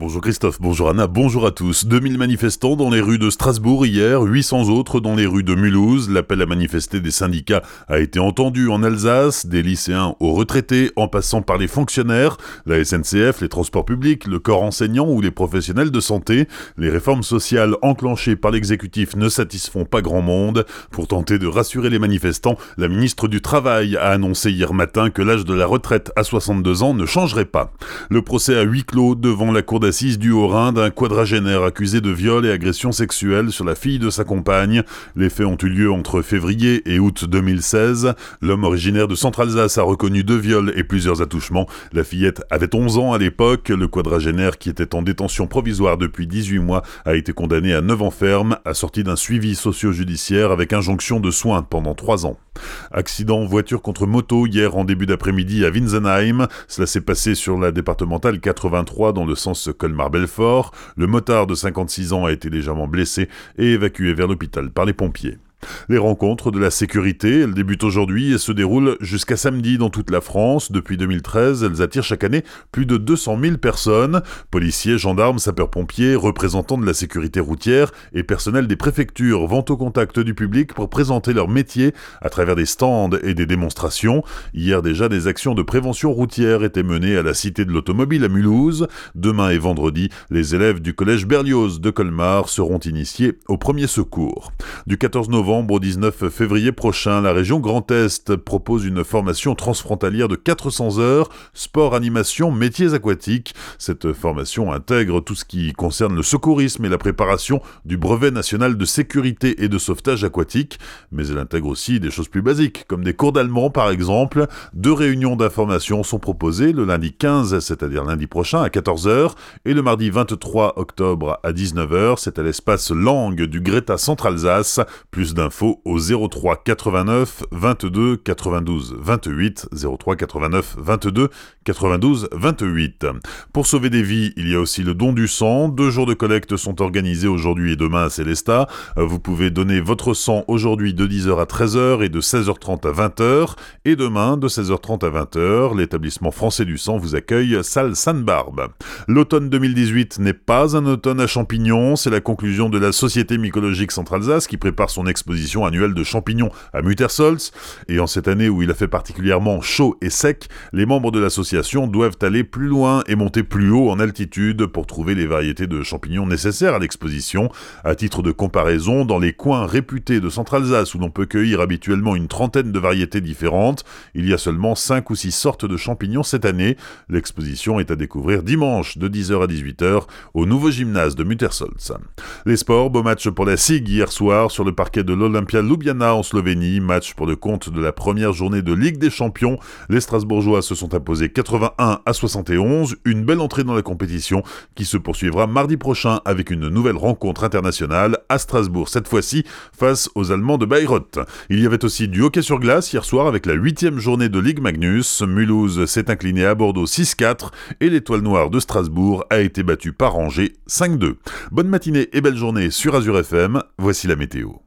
Bonjour Christophe, bonjour Anna, bonjour à tous. 2000 manifestants dans les rues de Strasbourg hier, 800 autres dans les rues de Mulhouse. L'appel à manifester des syndicats a été entendu en Alsace, des lycéens aux retraités, en passant par les fonctionnaires, la SNCF, les transports publics, le corps enseignant ou les professionnels de santé. Les réformes sociales enclenchées par l'exécutif ne satisfont pas grand monde. Pour tenter de rassurer les manifestants, la ministre du Travail a annoncé hier matin que l'âge de la retraite à 62 ans ne changerait pas. Le procès a huis clos devant la cour assise du Haut-Rhin d'un quadragénaire accusé de viol et agression sexuelle sur la fille de sa compagne. Les faits ont eu lieu entre février et août 2016. L'homme originaire de Centre-Alsace a reconnu deux viols et plusieurs attouchements. La fillette avait 11 ans à l'époque. Le quadragénaire, qui était en détention provisoire depuis 18 mois, a été condamné à 9 ans ferme, assorti d'un suivi socio-judiciaire avec injonction de soins pendant 3 ans. Accident voiture contre moto hier en début d'après-midi à Winsenheim. Cela s'est passé sur la départementale 83 dans le sens Colmar-Belfort. Le motard de 56 ans a été légèrement blessé et évacué vers l'hôpital par les pompiers. Les rencontres de la sécurité, elles débutent aujourd'hui et se déroulent jusqu'à samedi dans toute la France. Depuis 2013, elles attirent chaque année plus de 200 000 personnes. Policiers, gendarmes, sapeurs-pompiers, représentants de la sécurité routière et personnel des préfectures vont au contact du public pour présenter leur métier à travers des stands et des démonstrations. Hier déjà, des actions de prévention routière étaient menées à la Cité de l'Automobile à Mulhouse. Demain et vendredi, les élèves du collège Berlioz de Colmar seront initiés au premier secours. Du 14 novembre au 19 février prochain, la région Grand Est propose une formation transfrontalière de 400 heures, sport, animation, métiers aquatiques. Cette formation intègre tout ce qui concerne le secourisme et la préparation du brevet national de sécurité et de sauvetage aquatique, mais elle intègre aussi des choses plus basiques, comme des cours d'allemand par exemple. Deux réunions d'information sont proposées le lundi 15, c'est-à-dire lundi prochain à 14h, et le mardi 23 octobre à 19h, c'est à l'espace langue du Greta Centre-Alsace. Plus au 03 89 22 92 28 03 89 22 92 28. Pour sauver des vies, il y a aussi le don du sang. Deux jours de collecte sont organisés aujourd'hui et demain à Célestat. Vous pouvez donner votre sang aujourd'hui de 10h à 13h et de 16h30 à 20h. Et demain de 16h30 à 20h, l'établissement français du sang vous accueille salle Sainte-Barbe. L'automne 2018 n'est pas un automne à champignons, c'est la conclusion de la Société mycologique Centre-Alsace qui prépare son exposition exposition annuelle de champignons à Muttersolz, et en cette année où il a fait particulièrement chaud et sec, les membres de l'association doivent aller plus loin et monter plus haut en altitude pour trouver les variétés de champignons nécessaires à l'exposition. À titre de comparaison, dans les coins réputés de Centre-Alsace où l'on peut cueillir habituellement une trentaine de variétés différentes, il y a seulement 5 ou 6 sortes de champignons cette année. L'exposition est à découvrir dimanche de 10h à 18h au nouveau gymnase de Muttersolz. Les sports, beau match pour la SIG hier soir sur le parquet de l'Olympia Ljubljana en Slovénie. Match pour le compte de la première journée de Ligue des Champions. Les Strasbourgeois se sont imposés 81 à 71. Une belle entrée dans la compétition qui se poursuivra mardi prochain avec une nouvelle rencontre internationale à Strasbourg, cette fois-ci face aux Allemands de Bayreuth. Il y avait aussi du hockey sur glace hier soir avec la huitième journée de Ligue Magnus. Mulhouse s'est incliné à Bordeaux 6-4 et l'étoile noire de Strasbourg a été battue par Angers 5-2. Bonne matinée et belle journée sur Azure FM. Voici la météo.